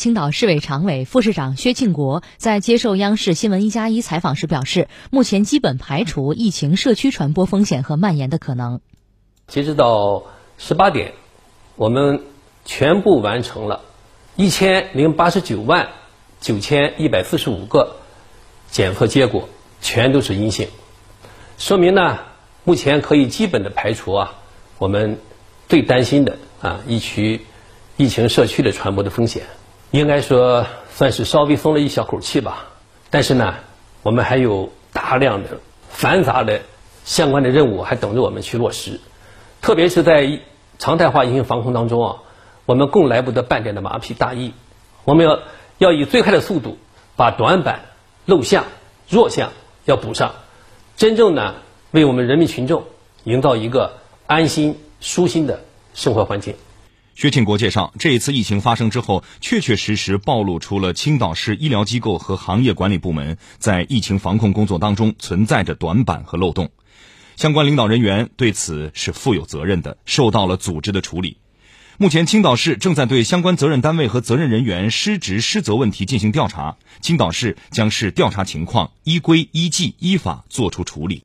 青岛市委常委、副市长薛庆国在接受央视新闻一加一采访时表示，目前基本排除疫情社区传播风险和蔓延的可能。截止到十八点，我们全部完成了一千零八十九万九千一百四十五个检测结果，全都是阴性，说明呢，目前可以基本的排除啊，我们最担心的啊疫区疫情社区的传播的风险，应该说算是稍微松了一小口气吧。但是呢，我们还有大量的繁杂的相关的任务还等着我们去落实。特别是在常态化疫情防控当中啊，我们更来不得半点的马屁大意。我们要要以最快的速度把短板、漏项、弱项要补上，真正呢为我们人民群众营造一个安心舒心的生活环境。薛庆国介绍，这一次疫情发生之后，确确实实暴露出了青岛市医疗机构和行业管理部门在疫情防控工作当中存在着短板和漏洞。相关领导人员对此是负有责任的，受到了组织的处理。目前，青岛市正在对相关责任单位和责任人员失职失责问题进行调查，青岛市将视调查情况，依规依纪依法作出处理。